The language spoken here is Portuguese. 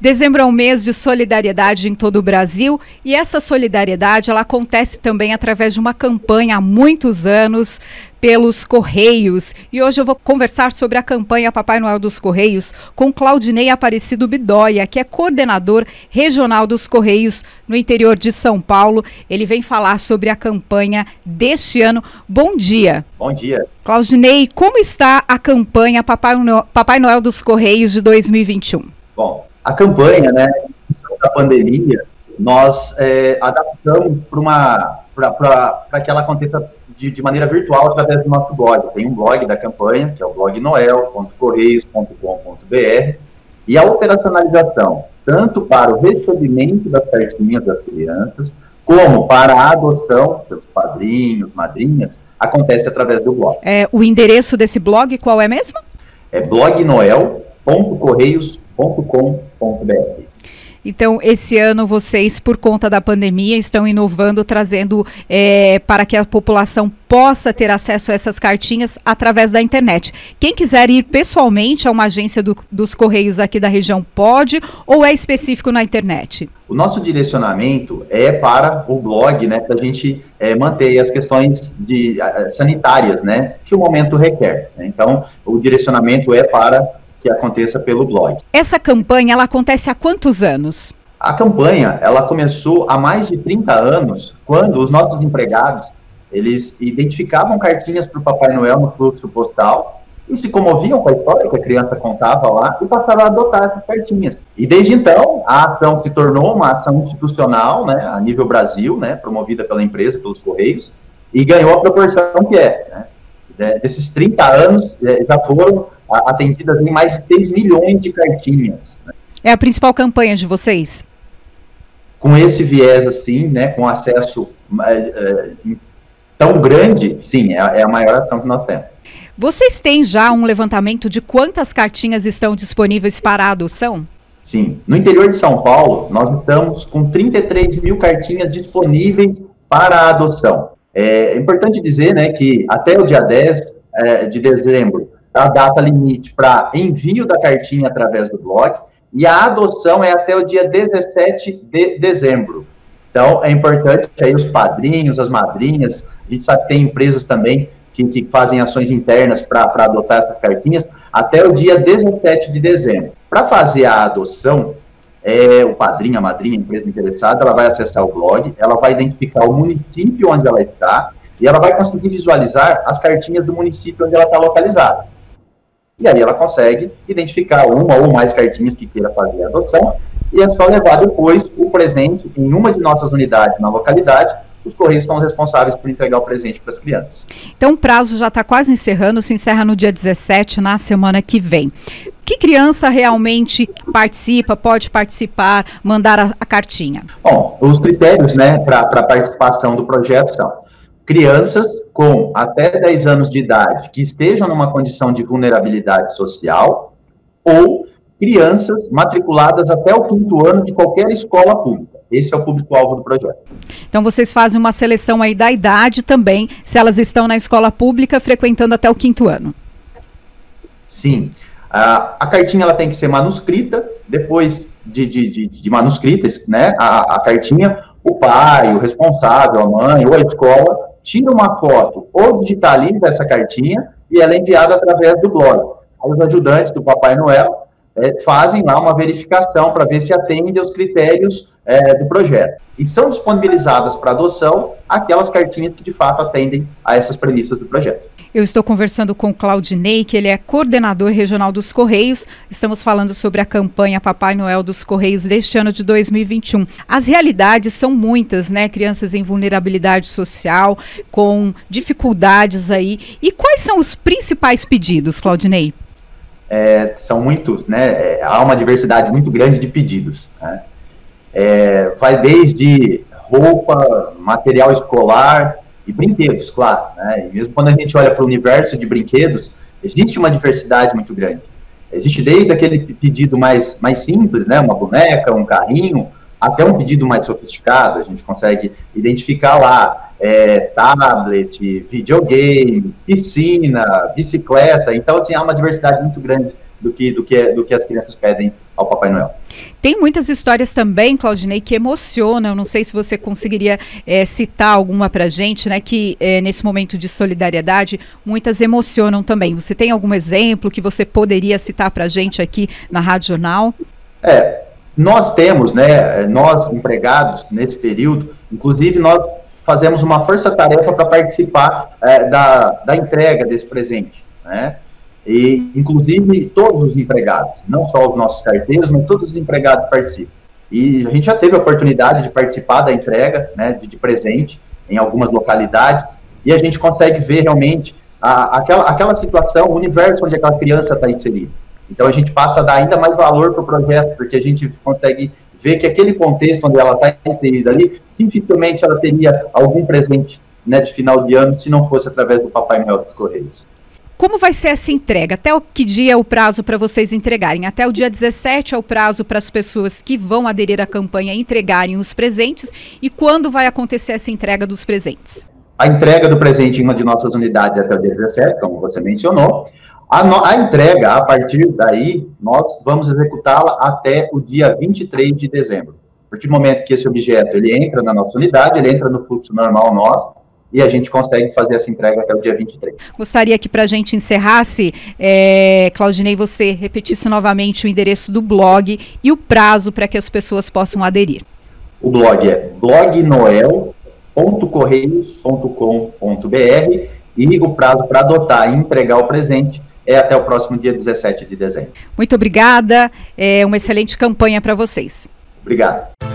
Dezembro é um mês de solidariedade em todo o Brasil e essa solidariedade ela acontece também através de uma campanha há muitos anos pelos Correios. E hoje eu vou conversar sobre a campanha Papai Noel dos Correios com Claudinei Aparecido Bidóia, que é coordenador regional dos Correios no interior de São Paulo. Ele vem falar sobre a campanha deste ano. Bom dia. Bom dia. Claudinei, como está a campanha Papai Noel, Papai Noel dos Correios de 2021? A campanha, né, da pandemia, nós é, adaptamos para que ela aconteça de, de, maneira virtual através do nosso blog. Tem um blog da campanha, que é o blog noel.correios.com.br, e a operacionalização, tanto para o recebimento das cartinhas das crianças, como para a adoção pelos padrinhos, madrinhas, acontece através do blog. É, o endereço desse blog qual é mesmo? É blognoel.correios.com.br. Então, esse ano vocês, por conta da pandemia, estão inovando, trazendo é, para que a população possa ter acesso a essas cartinhas através da internet. Quem quiser ir pessoalmente a uma agência do, dos Correios aqui da região pode ou é específico na internet? O nosso direcionamento é para o blog, né, para a gente é, manter as questões de, sanitárias, né, que o momento requer. Né? Então, o direcionamento é para que aconteça pelo blog. Essa campanha, ela acontece há quantos anos? A campanha, ela começou há mais de 30 anos, quando os nossos empregados, eles identificavam cartinhas para o Papai Noel no fluxo postal e se comoviam com a história que a criança contava lá e passaram a adotar essas cartinhas. E desde então, a ação se tornou uma ação institucional, né, a nível Brasil, né, promovida pela empresa, pelos Correios, e ganhou a proporção que é. Né. Desses 30 anos, é, já foram atendidas em mais de 6 milhões de cartinhas. Né? É a principal campanha de vocês? Com esse viés, assim, né, com acesso é, é, tão grande, sim, é, é a maior ação que nós temos. Vocês têm já um levantamento de quantas cartinhas estão disponíveis para a adoção? Sim. No interior de São Paulo, nós estamos com 33 mil cartinhas disponíveis para a adoção. É importante dizer né, que até o dia 10 é, de dezembro, a data limite para envio da cartinha através do blog, e a adoção é até o dia 17 de dezembro. Então, é importante aí os padrinhos, as madrinhas, a gente sabe que tem empresas também que, que fazem ações internas para adotar essas cartinhas, até o dia 17 de dezembro. Para fazer a adoção, é, o padrinho, a madrinha, a empresa interessada, ela vai acessar o blog, ela vai identificar o município onde ela está, e ela vai conseguir visualizar as cartinhas do município onde ela está localizada. E aí ela consegue identificar uma ou mais cartinhas que queira fazer a adoção e é só levar depois o presente em uma de nossas unidades na localidade. Os Correios são os responsáveis por entregar o presente para as crianças. Então o prazo já está quase encerrando, se encerra no dia 17, na semana que vem. Que criança realmente participa, pode participar, mandar a, a cartinha? Bom, os critérios né, para a participação do projeto são crianças com até 10 anos de idade que estejam numa condição de vulnerabilidade social ou crianças matriculadas até o quinto ano de qualquer escola pública. Esse é o público-alvo do projeto. Então, vocês fazem uma seleção aí da idade também, se elas estão na escola pública frequentando até o quinto ano. Sim. A, a cartinha ela tem que ser manuscrita, depois de, de, de, de manuscrita, né, a, a cartinha, o pai, o responsável, a mãe ou a escola tira uma foto ou digitaliza essa cartinha e ela é enviada através do blog. Os ajudantes do Papai Noel é, fazem lá uma verificação para ver se atende aos critérios é, do projeto. E são disponibilizadas para adoção aquelas cartinhas que de fato atendem a essas premissas do projeto. Eu estou conversando com Claudinei, que ele é coordenador regional dos Correios. Estamos falando sobre a campanha Papai Noel dos Correios deste ano de 2021. As realidades são muitas, né? Crianças em vulnerabilidade social, com dificuldades aí. E quais são os principais pedidos, Claudinei? É, são muitos, né? É, há uma diversidade muito grande de pedidos. Né? É, vai desde roupa, material escolar, e brinquedos, claro. Né? E mesmo quando a gente olha para o universo de brinquedos, existe uma diversidade muito grande. Existe desde aquele pedido mais, mais simples, né? uma boneca, um carrinho, até um pedido mais sofisticado. A gente consegue identificar lá é, tablet, videogame, piscina, bicicleta. Então, assim, há uma diversidade muito grande do que, do que, do que as crianças pedem ao Papai Noel. Tem muitas histórias também, Claudinei, que emocionam. Não sei se você conseguiria é, citar alguma para gente, né? Que é, nesse momento de solidariedade, muitas emocionam também. Você tem algum exemplo que você poderia citar para gente aqui na Rádio Jornal? É, nós temos, né? Nós empregados nesse período, inclusive nós fazemos uma força-tarefa para participar é, da, da entrega desse presente, né? E, inclusive, todos os empregados, não só os nossos carteiros, mas todos os empregados participam. E a gente já teve a oportunidade de participar da entrega, né, de, de presente, em algumas localidades, e a gente consegue ver realmente a, aquela, aquela situação, o universo onde aquela criança está inserida. Então, a gente passa a dar ainda mais valor para o projeto, porque a gente consegue ver que aquele contexto onde ela está inserida ali, dificilmente ela teria algum presente né, de final de ano se não fosse através do Papai Noel dos Correios. Como vai ser essa entrega? Até o que dia é o prazo para vocês entregarem? Até o dia 17 é o prazo para as pessoas que vão aderir à campanha entregarem os presentes. E quando vai acontecer essa entrega dos presentes? A entrega do presente em uma de nossas unidades é até o dia 17, como você mencionou. A, no, a entrega, a partir daí, nós vamos executá-la até o dia 23 de dezembro. A partir do momento que esse objeto ele entra na nossa unidade, ele entra no fluxo normal nosso, e a gente consegue fazer essa entrega até o dia 23. Gostaria que para a gente encerrasse, é, Claudinei, você repetisse novamente o endereço do blog e o prazo para que as pessoas possam aderir. O blog é blognoel.correios.com.br e o prazo para adotar e entregar o presente é até o próximo dia 17 de dezembro. Muito obrigada, é uma excelente campanha para vocês. Obrigado.